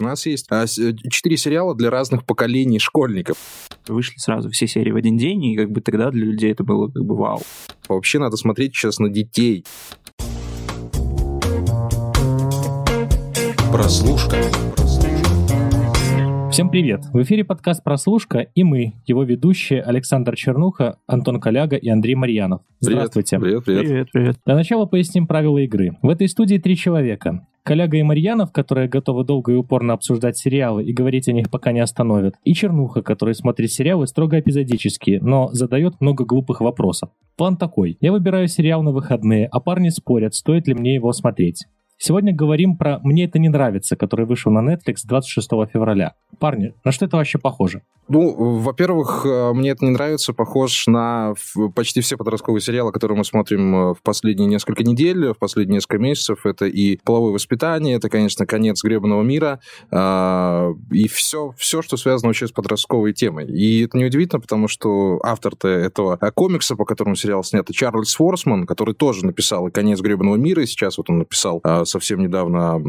У нас есть а, четыре сериала для разных поколений школьников. Вышли сразу все серии в один день, и как бы тогда для людей это было как бы вау. Вообще надо смотреть сейчас на детей. Прослушка. Всем привет! В эфире подкаст «Прослушка» и мы, его ведущие Александр Чернуха, Антон Коляга и Андрей Марьянов. Здравствуйте. Привет, привет. Привет, привет. Для начала поясним правила игры. В этой студии три человека. Коляга и Марьянов, которые готовы долго и упорно обсуждать сериалы и говорить о них пока не остановят. И Чернуха, который смотрит сериалы строго эпизодически, но задает много глупых вопросов. План такой. Я выбираю сериал на выходные, а парни спорят, стоит ли мне его смотреть. Сегодня говорим про «Мне это не нравится», который вышел на Netflix 26 февраля. Парни, на что это вообще похоже? Ну, во-первых, э, мне это не нравится, похож на почти все подростковые сериалы, которые мы смотрим э, в последние несколько недель, в последние несколько месяцев. Это и половое воспитание, это, конечно, конец гребаного мира, а, и все, все, что связано вообще с подростковой темой. И это неудивительно, потому что автор-то этого э, комикса, по которому сериал снят, Чарльз Форсман, который тоже написал конец гребаного мира, и сейчас вот он написал а, совсем недавно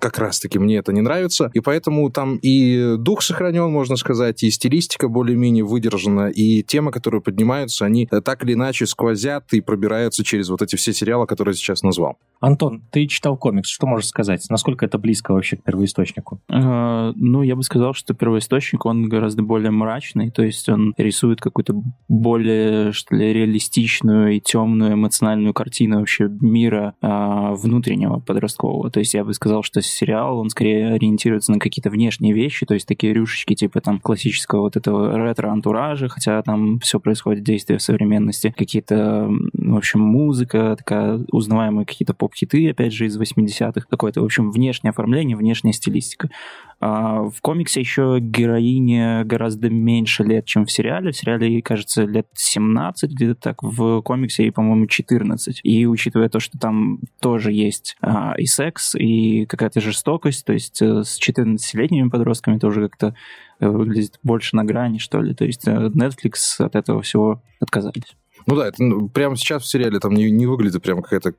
как раз-таки «Мне это не нравится», и поэтому там и дух сохранен, можно сказать, и стилистика более-менее выдержана, и темы, которые поднимаются, они так или иначе сквозят и пробираются через вот эти все сериалы, которые я сейчас назвал. Антон, ты читал комикс, что можешь сказать? Насколько это близко вообще к первоисточнику? Э, ну, я бы сказал, что первоисточник, он гораздо более мрачный, то есть он рисует какую-то более, что ли, реалистичную и темную эмоциональную картину вообще мира э, внутреннего подросткового. То есть я бы сказал, что сериал, он скорее ориентируется на какие-то внешние вещи, то есть такие рюшечки типа там классического вот этого ретро-антуража, хотя там все происходит действие в современности, какие-то, в общем, музыка, такая узнаваемые какие-то поп-хиты, опять же, из 80-х, какое-то, в общем, внешнее оформление, внешняя стилистика. А в комиксе еще героине гораздо меньше лет, чем в сериале. В сериале ей, кажется, лет 17, где-то так. В комиксе ей, по-моему, 14. И учитывая то, что там тоже есть а, и секс, и какая-то жестокость, то есть э, с 14-летними подростками тоже как-то э, выглядит больше на грани, что ли. То есть э, Netflix от этого всего отказались. Ну да, это ну, прямо сейчас в сериале там не, не выглядит прям какая-то...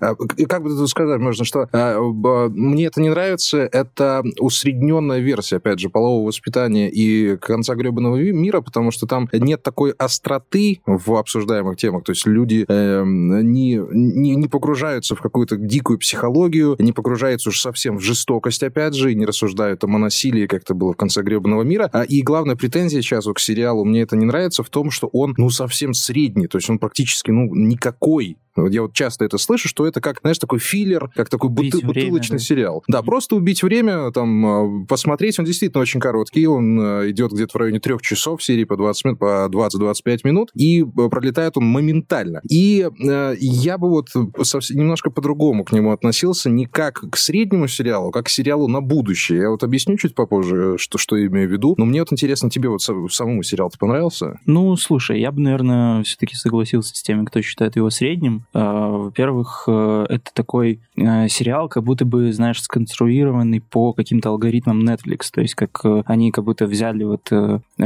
А, как бы тут сказать можно, что а, мне это не нравится, это усредненная версия, опять же, полового воспитания и конца гребаного мира, потому что там нет такой остроты в обсуждаемых темах, то есть люди э, не, не, не погружаются в какую-то дикую психологию, не погружаются уж совсем в жестокость, опять же, и не рассуждают там о насилии, как это было в конце гребаного мира. А, и главная претензия сейчас вот к сериалу «Мне это не нравится» в том, что он, ну, совсем средний то есть он практически, ну, никакой я вот часто это слышу, что это как, знаешь, такой филлер, как такой бут- бутылочный да? сериал. Да, просто убить время, там, а, посмотреть, он действительно очень короткий, он а, идет где-то в районе трех часов, серии по 20 минут, по 20-25 минут, и а, пролетает он моментально. И э, я бы вот совсем, немножко по-другому к нему относился, не как к среднему сериалу, как к сериалу на будущее. Я вот объясню чуть попозже, что, что я имею в виду, но мне вот интересно, тебе вот самому сериал-то понравился? Ну, слушай, я бы, наверное, все-таки согласился с теми, кто считает его средним, Э, во-первых, э, это такой э, сериал, как будто бы, знаешь, сконструированный по каким-то алгоритмам Netflix. То есть как они как будто взяли вот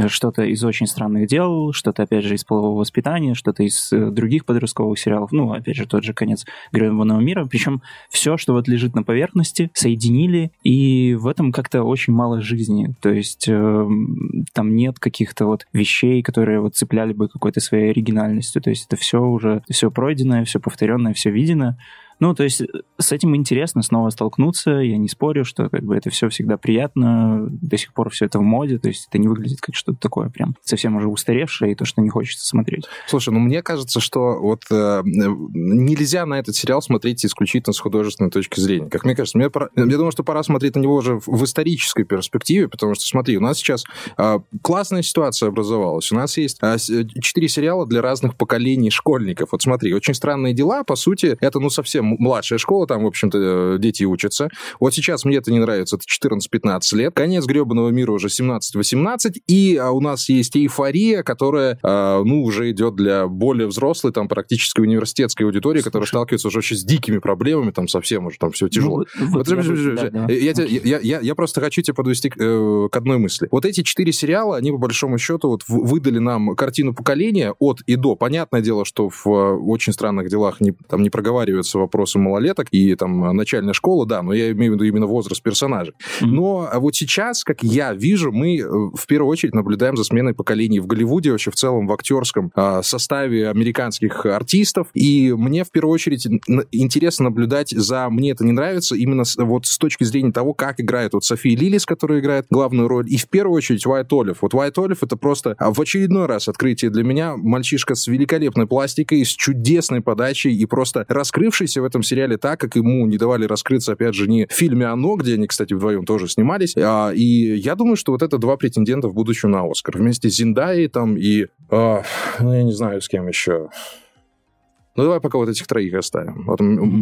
что-то из очень странных дел, что-то, опять же, из полового воспитания, что-то из других подростковых сериалов. Ну, опять же, тот же конец гребаного мира. Причем все, что вот лежит на поверхности, соединили, и в этом как-то очень мало жизни. То есть там нет каких-то вот вещей, которые вот цепляли бы какой-то своей оригинальностью. То есть это все уже, все пройденное, все повторенное, все видено. Ну, то есть э, с этим интересно снова столкнуться, я не спорю, что как бы это все всегда приятно, до сих пор все это в моде, то есть это не выглядит как что-то такое прям совсем уже устаревшее и то, что не хочется смотреть. Слушай, ну мне кажется, что вот э, нельзя на этот сериал смотреть исключительно с художественной точки зрения. Как мне кажется, мне пора, я думаю, что пора смотреть на него уже в исторической перспективе, потому что, смотри, у нас сейчас э, классная ситуация образовалась. У нас есть э, четыре э, сериала для разных поколений школьников. Вот смотри, очень странные дела, по сути, это ну совсем младшая школа, там, в общем-то, э, дети учатся. Вот сейчас мне это не нравится, это 14-15 лет. Конец гребаного мира уже 17-18, и а, у нас есть эйфория, которая, а, ну, уже идет для более взрослой, там, практически университетской аудитории, Слушай. которая сталкивается уже очень с дикими проблемами, там, совсем уже там все тяжело. Ну, вот, вот, я, да, да. Я, я, я, я просто хочу тебя подвести к, э, к одной мысли. Вот эти четыре сериала, они, по большому счету, вот выдали нам картину поколения от и до. Понятное дело, что в э, очень странных делах не, там не проговаривается вопрос вопросы малолеток и там начальная школа, да, но я имею в виду именно возраст персонажей. Mm-hmm. Но вот сейчас, как я вижу, мы э, в первую очередь наблюдаем за сменой поколений в Голливуде, вообще в целом в актерском э, составе американских артистов, и мне в первую очередь интересно наблюдать за, мне это не нравится, именно с, вот с точки зрения того, как играет вот София Лилис, которая играет главную роль, и в первую очередь Уайт Олив. Вот Уайт Олив это просто а, в очередной раз открытие для меня. Мальчишка с великолепной пластикой, с чудесной подачей и просто раскрывшийся в этом сериале так, как ему не давали раскрыться, опять же, не в фильме «Оно», где они, кстати, вдвоем тоже снимались. А, и я думаю, что вот это два претендента в будущем на Оскар. Вместе с Зиндаей там и... А, ну, я не знаю, с кем еще. Ну, давай пока вот этих троих оставим. Вот,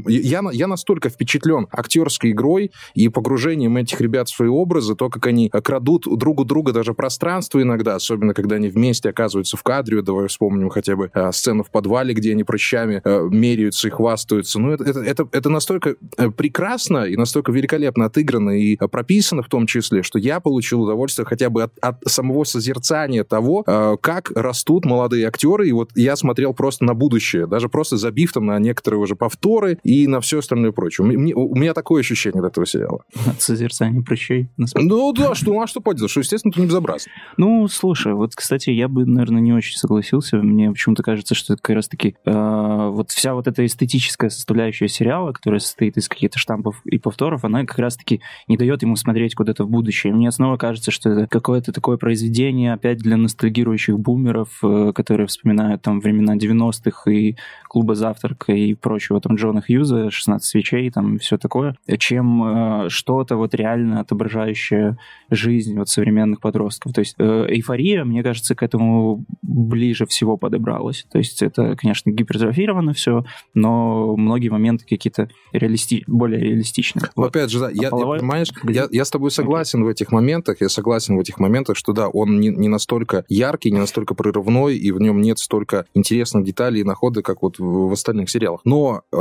я, я настолько впечатлен актерской игрой и погружением этих ребят в свои образы, то, как они крадут друг у друга даже пространство иногда, особенно когда они вместе оказываются в кадре. Давай вспомним хотя бы а, сцену в подвале, где они прыщами а, меряются и хвастаются. Ну, это, это, это, это настолько э, прекрасно и настолько великолепно отыграно и прописано в том числе, что я получил удовольствие хотя бы от, от самого созерцания того, а, как растут молодые актеры. И вот я смотрел просто на будущее, даже просто просто забив там на некоторые уже повторы и на все остальное прочее. Мне, у меня такое ощущение от этого сериала. От созерцания прыщей. Ну да, что, а что поделать, что, естественно, это не безобразно. Ну, слушай, вот, кстати, я бы, наверное, не очень согласился. Мне почему-то кажется, что это как раз-таки э, вот вся вот эта эстетическая составляющая сериала, которая состоит из каких-то штампов и повторов, она как раз-таки не дает ему смотреть куда-то в будущее. Мне снова кажется, что это какое-то такое произведение опять для ностальгирующих бумеров, э, которые вспоминают там времена 90-х и клуба «Завтрак» и прочего, там, Джона Хьюза, «16 свечей», там, все такое, чем э, что-то вот реально отображающее жизнь вот современных подростков. То есть э, эйфория, мне кажется, к этому ближе всего подобралась. То есть это, конечно, гипертрофировано все, но многие моменты какие-то реалисти... более реалистичные. Вот. Опять же, да, а я, половой... понимаешь, я, я с тобой согласен okay. в этих моментах, я согласен в этих моментах, что да, он не, не настолько яркий, не настолько прорывной, и в нем нет столько интересных деталей и находок, как вот в остальных сериалах. Но э,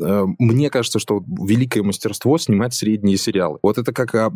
э, мне кажется, что великое мастерство снимать средние сериалы. Вот это как э,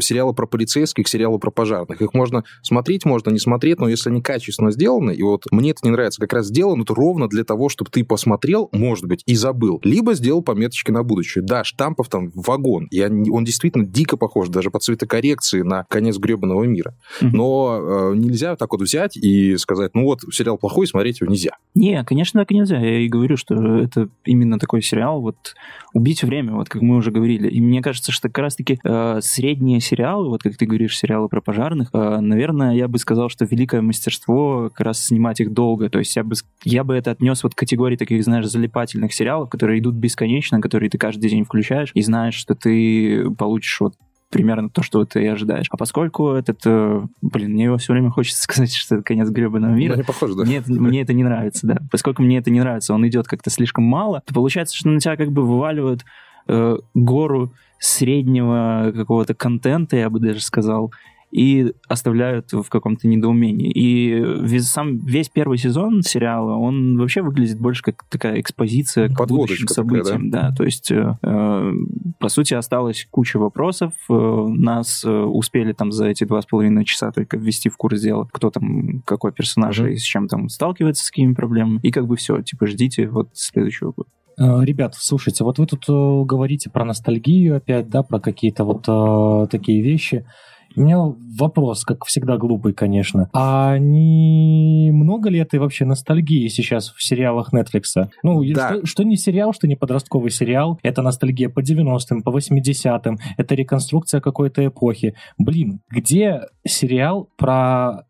сериалы про полицейских, сериалы про пожарных. Их можно смотреть, можно не смотреть, но если они качественно сделаны, и вот мне это не нравится, как раз сделано это ровно для того, чтобы ты посмотрел, может быть, и забыл. Либо сделал пометочки на будущее. Да, штампов там вагон. И он действительно дико похож даже по цветокоррекции на конец гребаного мира. Но э, нельзя так вот взять и сказать, ну вот, сериал плохой, смотреть его нельзя. Не, конечно, так нельзя. Я и говорю, что это именно такой сериал, вот убить время, вот как мы уже говорили. И мне кажется, что как раз-таки э, средние сериалы, вот как ты говоришь, сериалы про пожарных, э, наверное, я бы сказал, что великое мастерство как раз снимать их долго. То есть я бы, я бы это отнес вот к категории таких, знаешь, залипательных сериалов, которые идут бесконечно, которые ты каждый день включаешь и знаешь, что ты получишь вот примерно то, что ты и ожидаешь. А поскольку этот, э, блин, мне его все время хочется сказать, что это конец гребаного мира. Ну, не похоже, да? Мне, мне это не нравится, да. Поскольку мне это не нравится, он идет как-то слишком мало, то получается, что на тебя как бы вываливают э, гору среднего какого-то контента, я бы даже сказал, и оставляют в каком-то недоумении. И весь, сам весь первый сезон сериала, он вообще выглядит больше как такая экспозиция к будущим событиям. Такая, да? да, то есть, э, э, по сути, осталась куча вопросов. Э, нас э, успели там за эти два с половиной часа только ввести в курс дела, кто там, какой персонаж uh-huh. и с чем там сталкивается, с какими проблемами. И как бы все, типа, ждите вот следующего года. Ребят, слушайте, вот вы тут говорите про ностальгию опять, да, про какие-то вот э, такие вещи. У меня вопрос, как всегда глупый, конечно. А не много ли этой вообще ностальгии сейчас в сериалах Netflix? Ну, да. что, что не сериал, что не подростковый сериал, это ностальгия по 90-м, по 80-м, это реконструкция какой-то эпохи. Блин, где сериал про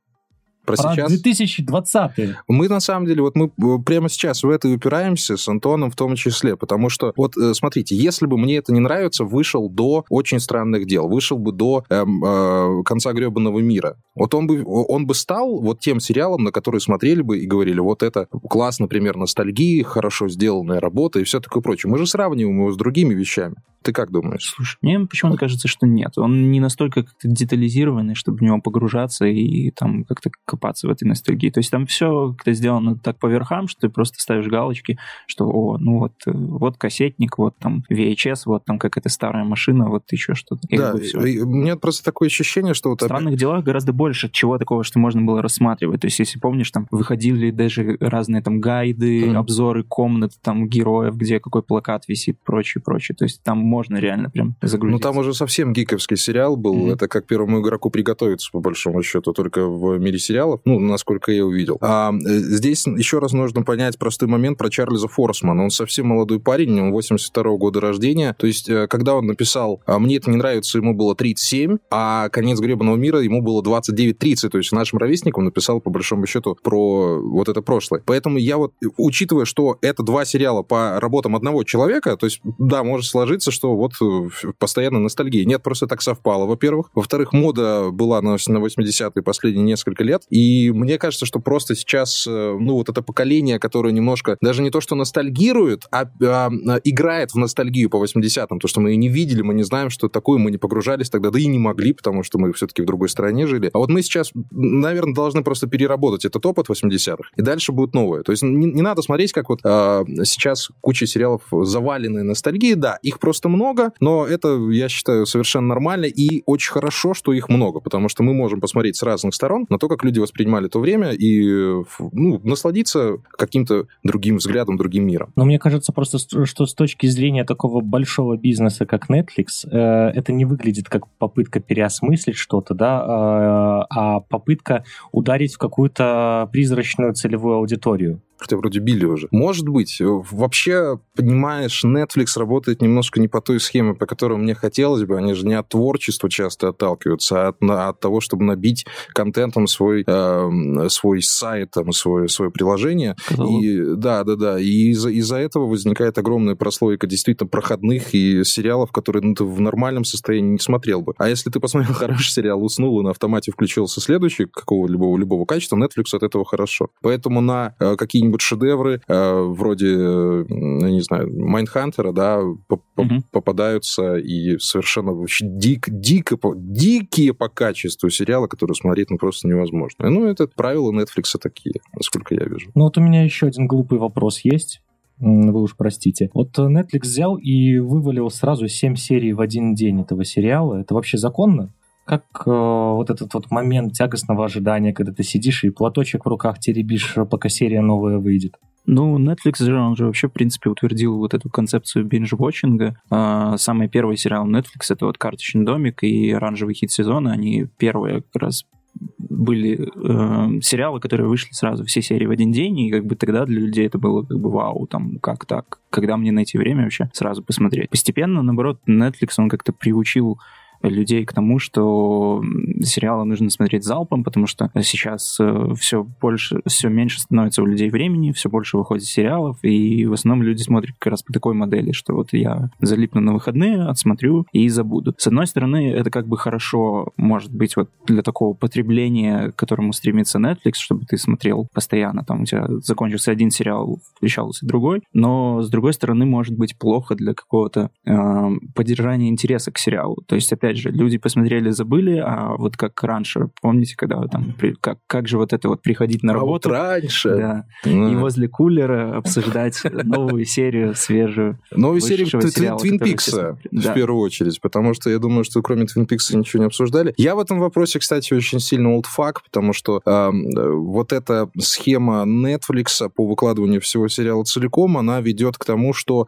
про, про сейчас. 2020 Мы, на самом деле, вот мы э, прямо сейчас в это упираемся с Антоном в том числе, потому что, вот, э, смотрите, если бы мне это не нравится, вышел до «Очень странных дел», вышел бы до эм, э, «Конца гребаного мира», вот он бы, он бы стал вот тем сериалом, на который смотрели бы и говорили, вот это класс, например, ностальгии, хорошо сделанная работа и все такое прочее. Мы же сравниваем его с другими вещами. Ты как думаешь? Слушай, мне почему-то кажется, что нет. Он не настолько как-то детализированный, чтобы в него погружаться и там как-то копаться в этой ностальгии. То есть там все как-то сделано так по верхам, что ты просто ставишь галочки, что, о, ну вот, э, вот кассетник, вот там VHS, вот там какая-то старая машина, вот еще что-то. да, у меня просто такое ощущение, что... Вот в странных опять... делах гораздо больше чего такого, что можно было рассматривать. То есть, если помнишь, там выходили даже разные там гайды, mm-hmm. обзоры комнат, там героев, где какой плакат висит, прочее, прочее. То есть там можно реально прям загрузить. Ну, там уже совсем гиковский сериал был. Mm-hmm. Это как первому игроку приготовиться, по большому счету, только в мире сериалов, ну, насколько я увидел. А э, здесь еще раз нужно понять простой момент про Чарльза Форсмана. Он совсем молодой парень, он 82 -го года рождения. То есть, э, когда он написал «А «Мне это не нравится», ему было 37, а «Конец гребаного мира» ему было 29-30. То есть, нашим ровесникам написал, по большому счету, про вот это прошлое. Поэтому я вот, учитывая, что это два сериала по работам одного человека, то есть, да, может сложиться, что вот э, постоянно ностальгия. Нет, просто так совпало, во-первых. Во-вторых, мода была на 80-е последние несколько лет, и мне кажется, что просто сейчас, э, ну, вот это поколение, которое немножко, даже не то, что ностальгирует, а, а, а играет в ностальгию по 80-м, то, что мы и не видели, мы не знаем, что такое, мы не погружались тогда, да и не могли, потому что мы все-таки в другой стране жили. А вот мы сейчас, наверное, должны просто переработать этот опыт 80-х, и дальше будет новое. То есть не, не надо смотреть, как вот а, сейчас куча сериалов завалены ностальгией, да, их просто много, но это, я считаю, совершенно нормально, и очень хорошо, что их много, потому что мы можем посмотреть с разных сторон на то, как люди воспринимали то время, и ну, насладиться каким-то другим взглядом, другим миром. Но мне кажется просто, что с точки зрения такого большого бизнеса, как Netflix, э, это не выглядит как попытка переосмыслить что-то, да, э, а попытка ударить в какую-то призрачную целевую аудиторию хотя вроде били уже. Может быть. Вообще, понимаешь, Netflix работает немножко не по той схеме, по которой мне хотелось бы. Они же не от творчества часто отталкиваются, а от, от того, чтобы набить контентом свой, э, свой сайт, там, свое, свое приложение. И, да, да, да. И из-за из этого возникает огромная прослойка действительно проходных и сериалов, которые ну, ты в нормальном состоянии не смотрел бы. А если ты посмотрел хороший сериал, уснул и на автомате включился следующий какого-либо любого качества, Netflix от этого хорошо. Поэтому на э, какие какие-нибудь шедевры э, вроде, э, не знаю, Майндхантера, да, по угу. попадаются и совершенно вообще дик, дико, дикие по качеству сериалы, которые смотреть ну, просто невозможно. Ну, это правила Netflix такие, насколько я вижу. Ну, вот у меня еще один глупый вопрос есть вы уж простите. Вот Netflix взял и вывалил сразу 7 серий в один день этого сериала. Это вообще законно? Как э, вот этот вот момент тягостного ожидания, когда ты сидишь и платочек в руках теребишь, пока серия новая выйдет? Ну, Netflix же, он же вообще, в принципе, утвердил вот эту концепцию бинж-вотчинга. А, самый первый сериал Netflix — это вот «Карточный домик» и «Оранжевый хит сезона». Они первые как раз были э, сериалы, которые вышли сразу все серии в один день, и как бы тогда для людей это было как бы вау, там, как так? Когда мне найти время вообще сразу посмотреть? Постепенно, наоборот, Netflix, он как-то приучил людей к тому, что сериалы нужно смотреть залпом, потому что сейчас э, все больше, все меньше становится у людей времени, все больше выходит сериалов, и в основном люди смотрят как раз по такой модели, что вот я залипну на выходные, отсмотрю и забуду. С одной стороны, это как бы хорошо, может быть, вот для такого потребления, к которому стремится Netflix, чтобы ты смотрел постоянно, там у тебя закончился один сериал, включался другой, но с другой стороны, может быть плохо для какого-то э, поддержания интереса к сериалу. То есть, опять опять же, люди посмотрели, забыли, а вот как раньше, помните, когда там, как, как же вот это вот приходить на работу. А вот раньше. Да. Mm. И возле кулера обсуждать новую серию, свежую. Новую серию Твин Пикса, в первую очередь, потому что я думаю, что кроме Твин Пикса ничего не обсуждали. Я в этом вопросе, кстати, очень сильно олдфак, потому что э, вот эта схема Netflix по выкладыванию всего сериала целиком, она ведет к тому, что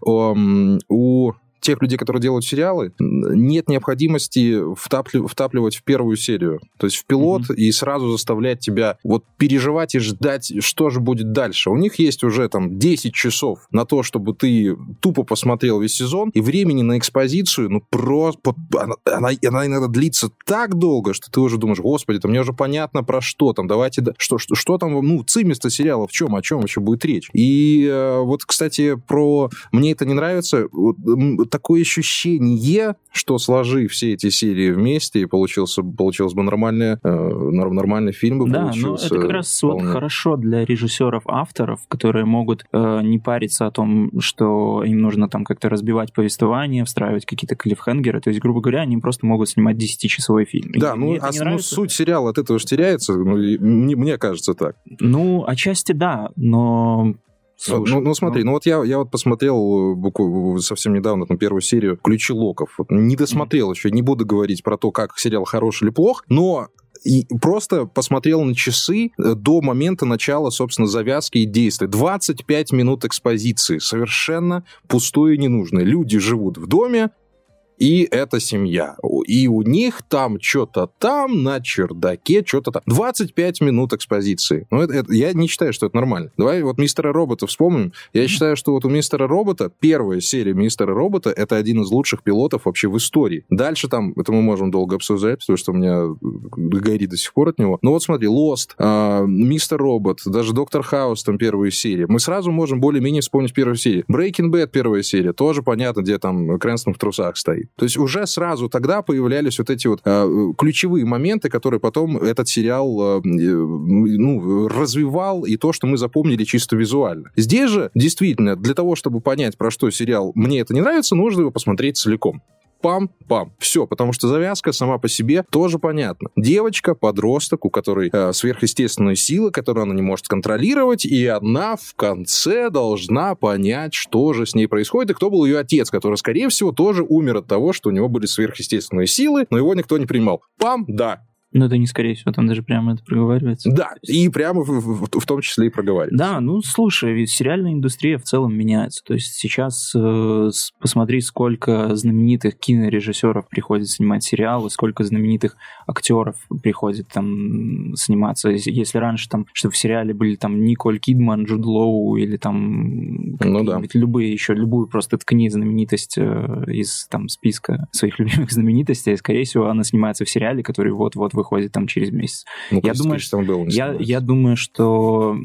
у тех людей, которые делают сериалы, нет необходимости втапли, втапливать в первую серию, то есть в пилот, mm-hmm. и сразу заставлять тебя вот переживать и ждать, что же будет дальше. У них есть уже там 10 часов на то, чтобы ты тупо посмотрел весь сезон, и времени на экспозицию, ну, просто... Она, она, она иногда длится так долго, что ты уже думаешь, господи, там мне уже понятно про что там, давайте... Что, что, что там, ну, цимисто сериала, в чем, о чем вообще будет речь. И э, вот, кстати, про... Мне это не нравится. Вот, такое ощущение, что сложи все эти серии вместе, и получился, получился бы нормальный, э, нормальный фильм бы да, получился. ну это как раз вот хорошо для режиссеров-авторов, которые могут э, не париться о том, что им нужно там как-то разбивать повествование, встраивать какие-то клиффхенгеры. То есть, грубо говоря, они просто могут снимать 10-часовой фильм. Да, и ну, а ну, суть сериала от этого же теряется, ну, мне, мне кажется так. Ну, отчасти да, но Слушай, ну, ну смотри, ну, ну вот я, я вот посмотрел буквально совсем недавно там первую серию «Ключи локов». Вот, не досмотрел mm-hmm. еще, не буду говорить про то, как сериал хорош или плох, но и просто посмотрел на часы э, до момента начала, собственно, завязки и действия. 25 минут экспозиции. Совершенно пустое и ненужное. Люди живут в доме, и это семья. И у них там что-то там на чердаке, что-то там. 25 минут экспозиции. Ну, это, это, я не считаю, что это нормально. Давай вот мистера Робота вспомним. Я считаю, что вот у мистера Робота, первая серия мистера Робота, это один из лучших пилотов вообще в истории. Дальше там, это мы можем долго обсуждать, потому что у меня горит до сих пор от него. Но вот смотри, Lost, э, мистер Робот, даже Доктор Хаус, там первая серия. Мы сразу можем более-менее вспомнить первую серию. Breaking Bad первая серия, тоже понятно, где там Крэнстон в трусах стоит. То есть уже сразу тогда появлялись вот эти вот э, ключевые моменты, которые потом этот сериал э, ну, развивал, и то, что мы запомнили чисто визуально. Здесь же, действительно, для того, чтобы понять, про что сериал мне это не нравится, нужно его посмотреть целиком пам-пам. Все, потому что завязка сама по себе тоже понятна. Девочка, подросток, у которой э, сверхъестественные силы, которые она не может контролировать, и она в конце должна понять, что же с ней происходит, и кто был ее отец, который, скорее всего, тоже умер от того, что у него были сверхъестественные силы, но его никто не принимал. Пам, да, ну, это не скорее всего, там даже прямо это проговаривается. Да, и прямо в, в, в том числе и проговаривается. Да, ну, слушай, ведь сериальная индустрия в целом меняется. То есть сейчас э, посмотри, сколько знаменитых кинорежиссеров приходит снимать сериалы, сколько знаменитых актеров приходит там сниматься. Если раньше там, что в сериале были там Николь Кидман, Джуд Лоу или там ну, да. любые еще, любую просто ткни знаменитость э, из там списка своих любимых знаменитостей, скорее всего, она снимается в сериале, который вот-вот выходит там через месяц. Ну, я, думаю, что, был, я, я думаю, что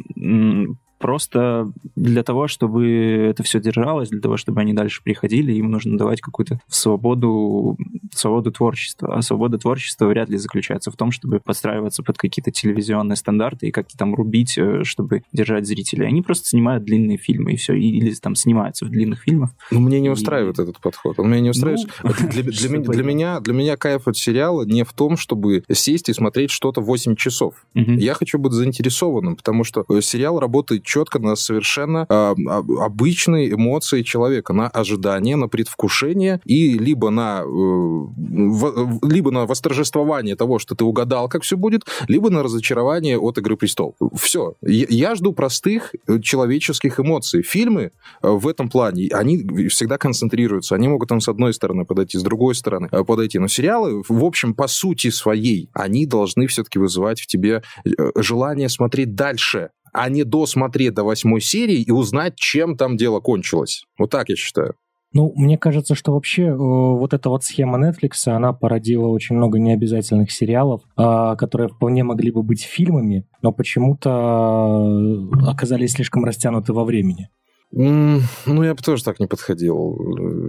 просто для того, чтобы это все держалось, для того, чтобы они дальше приходили, им нужно давать какую-то свободу, свободу творчества. А свобода творчества вряд ли заключается в том, чтобы подстраиваться под какие-то телевизионные стандарты и как-то там рубить, э, чтобы держать зрителей. Они просто снимают длинные фильмы и все, или там снимаются в длинных фильмах. Ну, мне не устраивает и... этот подход. Он меня не устраивает. Ну, для, для, для, для, меня, для меня кайф от сериала не в том, чтобы сесть и смотреть что-то 8 часов. Угу. Я хочу быть заинтересованным, потому что э, сериал работает четко на совершенно э, обычные эмоции человека, на ожидание, на предвкушение и либо на, э, либо на восторжествование того, что ты угадал, как все будет, либо на разочарование от «Игры престолов». Все. Я, я жду простых э, человеческих эмоций. Фильмы э, в этом плане, они всегда концентрируются. Они могут там с одной стороны подойти, с другой стороны э, подойти. Но сериалы, в общем, по сути своей, они должны все-таки вызывать в тебе желание смотреть дальше а не досмотреть до восьмой серии и узнать, чем там дело кончилось. Вот так я считаю. Ну, мне кажется, что вообще э, вот эта вот схема Netflix, она породила очень много необязательных сериалов, э, которые вполне могли бы быть фильмами, но почему-то э, оказались слишком растянуты во времени. Ну, я бы тоже так не подходил.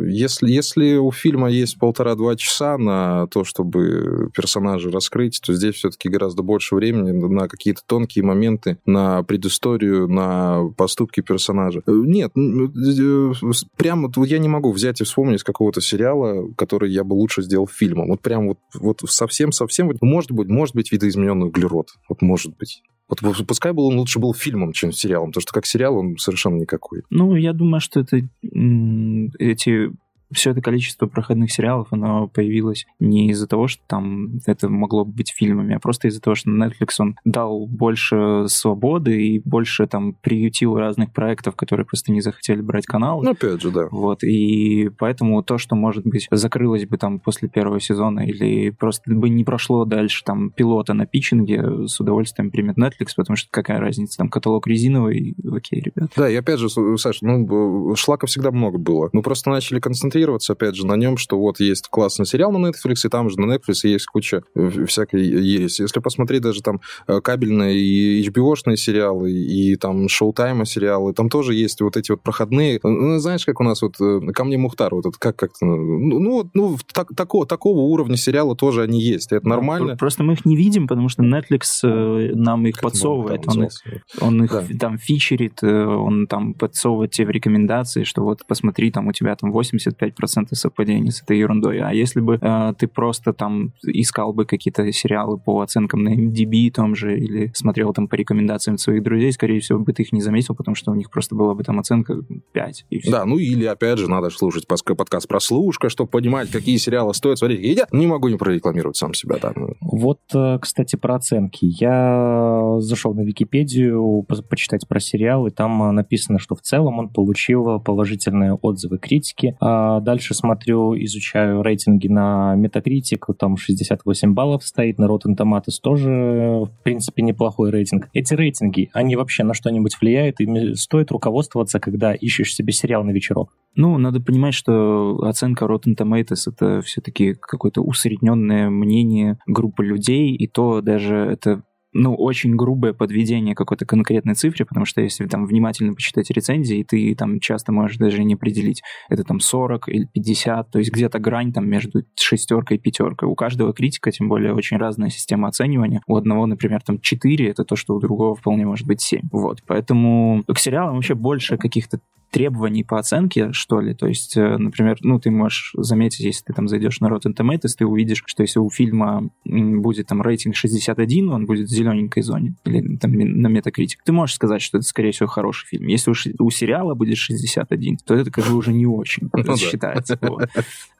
Если, если у фильма есть полтора-два часа на то, чтобы персонажа раскрыть, то здесь все-таки гораздо больше времени на какие-то тонкие моменты, на предысторию, на поступки персонажа. Нет, э, прямо вот я не могу взять и вспомнить какого-то сериала, который я бы лучше сделал фильмом. Вот прям вот, вот совсем-совсем, может быть, может быть, видоизмененный углерод. Вот может быть. Вот пускай был он лучше был фильмом, чем сериалом, потому что как сериал он совершенно никакой. Ну, я думаю, что это эти все это количество проходных сериалов, оно появилось не из-за того, что там это могло быть фильмами, а просто из-за того, что Netflix, он дал больше свободы и больше там приютил разных проектов, которые просто не захотели брать канал. Ну, опять же, да. Вот, и поэтому то, что, может быть, закрылось бы там после первого сезона или просто бы не прошло дальше там пилота на питчинге, с удовольствием примет Netflix, потому что какая разница, там каталог резиновый, окей, ребят. Да, и опять же, Саша, ну, шлака всегда много было. Мы просто начали концентрироваться сконцентрироваться, опять же, на нем, что вот есть классный сериал на Netflix, и там же на Netflix есть куча всякой есть. Если посмотреть даже там кабельные и HBO-шные сериалы, и там шоу-тайма сериалы, там тоже есть вот эти вот проходные. Ну, знаешь, как у нас вот ко мне Мухтар, вот это как как-то, ну, ну, ну так, такого, такого уровня сериала тоже они есть, это нормально. Просто мы их не видим, потому что Netflix нам их как подсовывает, он, он их да. там фичерит, он там подсовывает тебе в рекомендации, что вот посмотри, там у тебя там 85% совпадений с этой ерундой. А если бы э, ты просто там искал бы какие-то сериалы по оценкам на MDB том же, или смотрел там по рекомендациям своих друзей, скорее всего, бы ты их не заметил, потому что у них просто была бы там оценка 5. И все. Да, ну или, опять же, надо слушать подкаст «Прослушка», чтобы понимать, какие сериалы стоят смотреть. Я не могу не прорекламировать сам себя. Да. Вот, э, кстати, про оценки. Я зашел на Википедию почитать про сериал, и там э, написано, что в целом он получил положительные отзывы критики. А дальше смотрю, изучаю рейтинги на Metacritic, там 68 баллов стоит, на Rotten Tomatoes тоже, в принципе, неплохой рейтинг. Эти рейтинги, они вообще на что-нибудь влияют, и стоит руководствоваться, когда ищешь себе сериал на вечерок? Ну, надо понимать, что оценка Rotten Tomatoes — это все-таки какое-то усредненное мнение группы людей, и то даже это ну, очень грубое подведение какой-то конкретной цифре, потому что если там внимательно почитать рецензии, ты там часто можешь даже не определить, это там 40 или 50, то есть где-то грань там между шестеркой и пятеркой. У каждого критика, тем более, очень разная система оценивания. У одного, например, там 4, это то, что у другого вполне может быть 7. Вот, поэтому к сериалам вообще больше каких-то требований по оценке, что ли. То есть, э, например, ну, ты можешь заметить, если ты там зайдешь на Rotten Tomatoes, ты увидишь, что если у фильма будет там рейтинг 61, он будет в зелененькой зоне, или там на Metacritic, ты можешь сказать, что это, скорее всего, хороший фильм. Если у, у сериала будет 61, то это как бы уже не очень ну считается.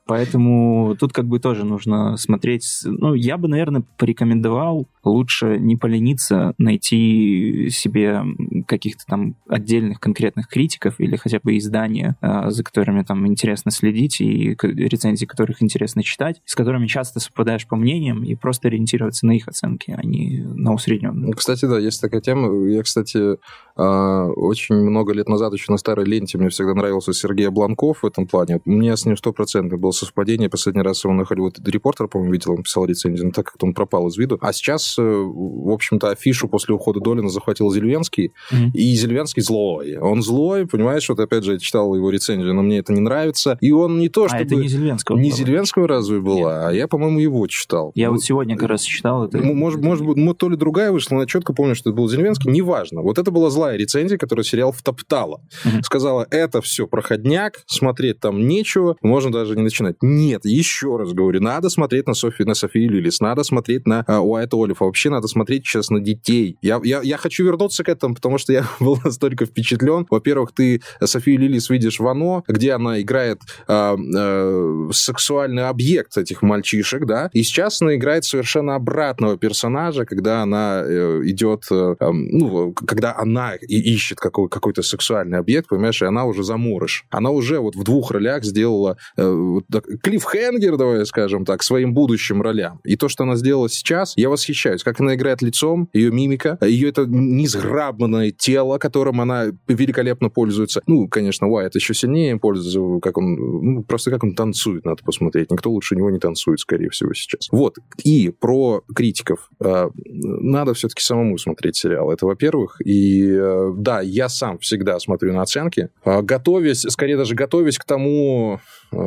Поэтому тут как бы тоже нужно смотреть. Ну, я бы, наверное, порекомендовал лучше не полениться, найти себе каких-то там отдельных конкретных критиков или хотя бы издания, а, за которыми там интересно следить и рецензии которых интересно читать, с которыми часто совпадаешь по мнениям и просто ориентироваться на их оценки, а не на усредненные. Кстати, да, есть такая тема. Я, кстати, а, очень много лет назад еще на старой ленте мне всегда нравился Сергей Бланков в этом плане. У меня с ним стопроцентно было совпадение. Последний раз его на Hollywood репортер, по-моему, видел, он писал рецензию, но так как он пропал из виду. А сейчас, э, в общем-то, афишу после ухода Долина захватил Зельвенский, mm-hmm. и Зельвенский злой. Он злой, понимаешь, вот опять же, я читал его рецензию, но мне это не нравится. И он не то, что... А это не Зельвенского Не Зельвенского разве была? Нет. А я, по-моему, его читал. Я вот сегодня как раз читал это. Может, может быть, то ли другая вышла, но я четко помню, что это был Зельвенский. Неважно. Вот это была злая рецензия, которую сериал втоптала. Mm-hmm. Сказала, это все проходняк, смотреть там нечего, можно даже не начинать. Нет, еще раз говорю, надо смотреть на Софи, на Софию Лилис, надо смотреть на uh, Уайта Олифа, вообще надо смотреть сейчас на детей. Я, я, я хочу вернуться к этому, потому что я был настолько впечатлен. Во-первых, ты Софию Лилис видишь в «Оно», где она играет э, э, сексуальный объект этих мальчишек, да, и сейчас она играет совершенно обратного персонажа, когда она э, идет, э, ну, когда она и ищет какой, какой-то сексуальный объект, понимаешь, и она уже заморыш. Она уже вот в двух ролях сделала э, вот, клиффхенгер, давай скажем так, своим будущим ролям. И то, что она сделала сейчас, я восхищаюсь. Как она играет лицом, ее мимика, ее это несграбанное тело, которым она великолепно пользуется. Ну, конечно, Уайт еще сильнее пользуется, как он, ну, просто как он танцует, надо посмотреть. Никто лучше него не танцует, скорее всего, сейчас. Вот. И про критиков. Э, надо все-таки самому смотреть сериал. Это, во-первых. И э, да, я сам всегда смотрю на оценки, э, готовясь, скорее даже готовясь к тому,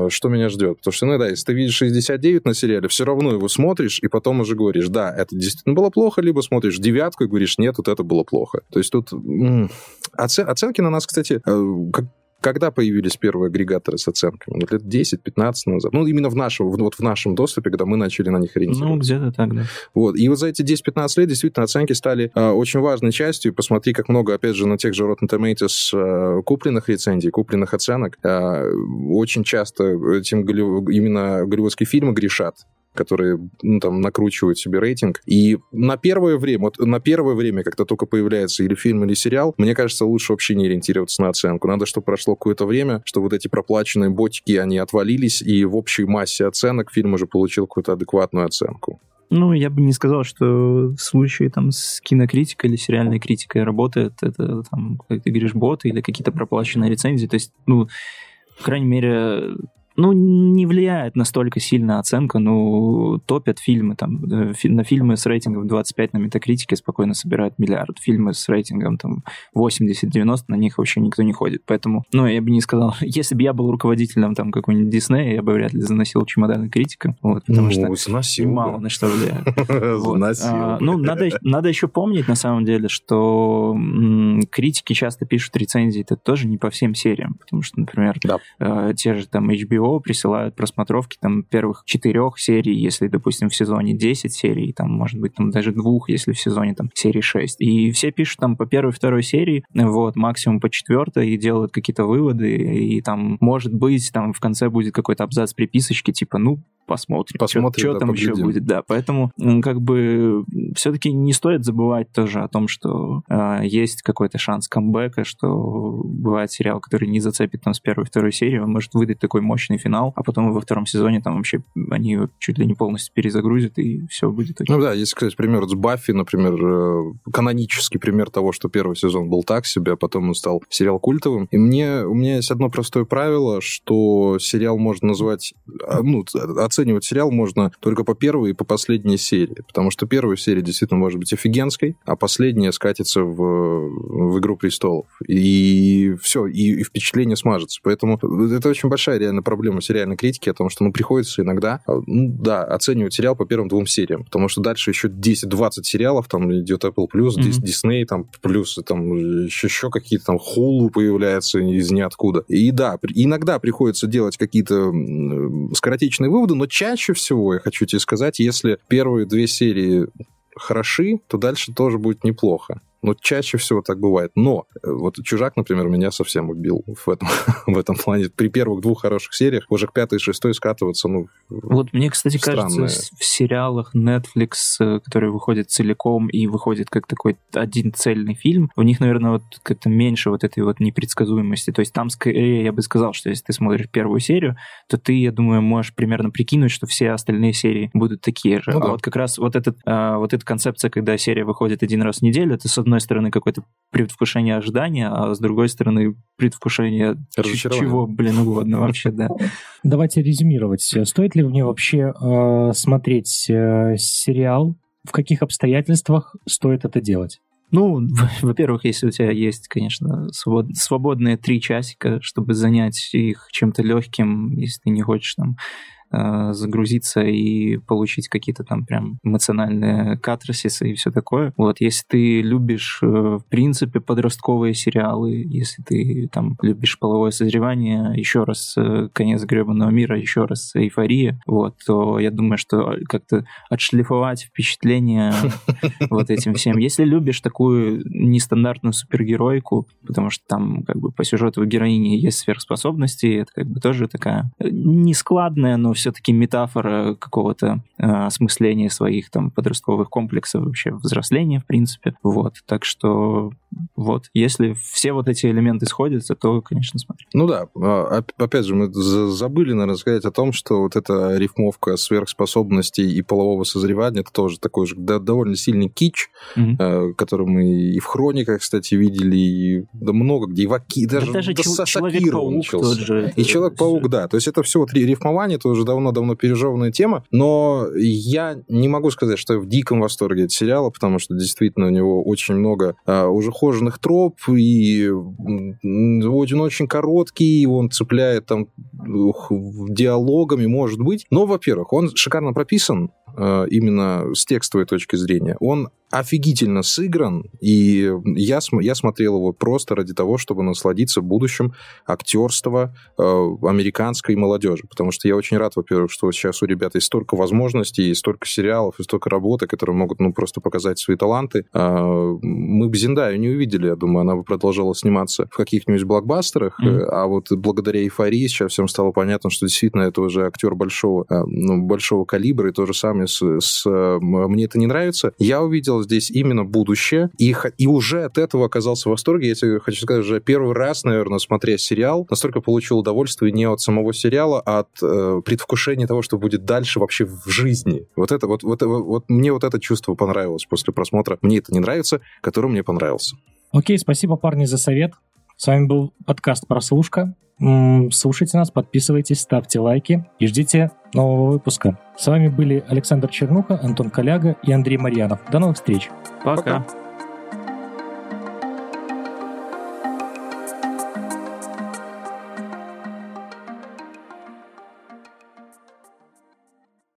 что меня ждет. Потому что иногда, если ты видишь 69 на сериале, все равно его смотришь, и потом уже говоришь, да, это действительно было плохо, либо смотришь девятку и говоришь, нет, вот это было плохо. То есть тут оцен... оценки на нас, кстати, как когда появились первые агрегаторы с оценками? Ну, лет 10-15 назад. Ну, именно в нашем, вот в нашем доступе, когда мы начали на них ориентироваться. Ну, где-то так, да. Вот. И вот за эти 10-15 лет действительно оценки стали э, очень важной частью. Посмотри, как много, опять же, на тех же Rotten Tomatoes э, купленных рецензий, купленных оценок. Э, очень часто этим голлив... именно голливудские фильмы грешат которые ну, там накручивают себе рейтинг. И на первое время, вот на первое время, когда только появляется или фильм, или сериал, мне кажется, лучше вообще не ориентироваться на оценку. Надо, чтобы прошло какое-то время, чтобы вот эти проплаченные ботики, они отвалились, и в общей массе оценок фильм уже получил какую-то адекватную оценку. Ну, я бы не сказал, что в случае там с кинокритикой или сериальной критикой работает это там, как ты говоришь, боты или какие-то проплаченные рецензии. То есть, ну, по крайней мере, ну, не влияет настолько сильно оценка, ну, топят фильмы, там, э, на фильмы с рейтингом 25 на метакритике спокойно собирают миллиард, фильмы с рейтингом, там, 80-90, на них вообще никто не ходит, поэтому, ну, я бы не сказал, если бы я был руководителем, там, какой-нибудь Диснея, я бы вряд ли заносил чемоданы критика, вот, потому ну, что заносил мало на что влияет. А, ну, надо, надо еще помнить, на самом деле, что критики часто пишут рецензии, это тоже не по всем сериям, потому что, например, э, те же там HBO присылают просмотровки там первых четырех серий, если, допустим, в сезоне 10 серий, там, может быть, там даже двух, если в сезоне там серии 6. И все пишут там по первой, второй серии, вот, максимум по четвертой, и делают какие-то выводы, и там, может быть, там в конце будет какой-то абзац приписочки, типа, ну, посмотрим, посмотрим что, да, там поглядим. еще будет, да. Поэтому как бы все-таки не стоит забывать тоже о том, что э, есть какой-то шанс камбэка, что бывает сериал, который не зацепит там с первой, второй серии, он может выдать такой мощный финал, а потом во втором сезоне там вообще они чуть ли не полностью перезагрузят, и все будет окей. Ну да, есть, кстати, пример с Баффи, например, э, канонический пример того, что первый сезон был так себе, а потом он стал сериал культовым. И мне, у меня есть одно простое правило, что сериал можно назвать, а, ну, оценивать сериал можно только по первой и по последней серии, потому что первая серия действительно может быть офигенской, а последняя скатится в, в «Игру престолов». И все, и, и впечатление смажется. Поэтому это очень большая реально проблема сериальной критики, о том, что ну, приходится иногда, а, ну, да, оценивать сериал по первым двум сериям, потому что дальше еще 10-20 сериалов, там идет Apple+, mm-hmm. Disney, там, плюс там еще, еще какие-то там Hulu появляются из ниоткуда. И да, иногда приходится делать какие-то скоротечные выводы, но чаще всего, я хочу тебе сказать, если первые две серии хороши, то дальше тоже будет неплохо. Но чаще всего так бывает. Но э, вот «Чужак», например, меня совсем убил в этом, в этом плане. При первых двух хороших сериях уже к пятой и шестой скатываться, ну, Вот мне, кстати, странное. кажется, в сериалах Netflix, э, которые выходят целиком и выходит как такой один цельный фильм, у них, наверное, вот как-то меньше вот этой вот непредсказуемости. То есть там скорее я бы сказал, что если ты смотришь первую серию, то ты, я думаю, можешь примерно прикинуть, что все остальные серии будут такие же. Ну, а да. вот как раз вот, этот, а, вот эта концепция, когда серия выходит один раз в неделю, это с одной стороны какое-то предвкушение ожидания, а с другой стороны предвкушение чего, блин, угодно вообще, да. Давайте резюмировать. Стоит ли мне вообще э, смотреть э, сериал? В каких обстоятельствах стоит это делать? Ну, во-первых, если у тебя есть, конечно, свобод... свободные три часика, чтобы занять их чем-то легким, если ты не хочешь там Э, загрузиться и получить какие-то там прям эмоциональные катарсисы и все такое. Вот, если ты любишь, э, в принципе, подростковые сериалы, если ты там любишь половое созревание, еще раз э, «Конец гребаного мира», еще раз «Эйфория», вот, то я думаю, что как-то отшлифовать впечатление вот этим всем. Если любишь такую нестандартную супергеройку, потому что там как бы по сюжету героини есть сверхспособности, это как бы тоже такая нескладная, но все-таки метафора какого-то э, осмысления своих там подростковых комплексов, вообще взросления, в принципе. Вот, так что вот, если все вот эти элементы сходятся, то, конечно, смотри. Ну да, а, опять же, мы забыли, наверное, сказать о том, что вот эта рифмовка сверхспособностей и полового созревания, это тоже такой же довольно сильный кич, mm который мы и в хрониках, кстати, видели, и да много где, и в Аки, даже, да даже да Человек-паук тот же. И Человек-паук, да. То есть это все вот рифмование, это уже давно-давно пережеванная тема, но я не могу сказать, что я в диком восторге от сериала, потому что действительно у него очень много а, уже хоженых троп, и очень, очень короткий, он цепляет там диалогами, может быть. Но, во-первых, он шикарно прописан, именно с текстовой точки зрения. Он офигительно сыгран, и я, я смотрел его просто ради того, чтобы насладиться будущим актерства э, американской молодежи, потому что я очень рад, во-первых, что сейчас у ребят есть столько возможностей, и столько сериалов, и столько работы, которые могут, ну, просто показать свои таланты. Э, мы бы Зиндаю не увидели, я думаю, она бы продолжала сниматься в каких-нибудь блокбастерах, mm-hmm. а вот благодаря эйфории сейчас всем стало понятно, что действительно это уже актер большого, э, ну, большого калибра, и то же самое с, с... Мне это не нравится. Я увидел здесь именно будущее, и, и уже от этого оказался в восторге. Я тебе хочу сказать, уже первый раз, наверное, смотря сериал, настолько получил удовольствие не от самого сериала, а от э, предвкушения того, что будет дальше вообще в жизни. Вот это вот, вот, вот, вот мне вот это чувство понравилось после просмотра. Мне это не нравится, который мне понравился. Окей, спасибо, парни, за совет. С вами был подкаст «Прослушка». Слушайте нас, подписывайтесь, ставьте лайки и ждите нового выпуска. С вами были Александр Чернуха, Антон Коляга и Андрей Марьянов. До новых встреч. Пока. Пока.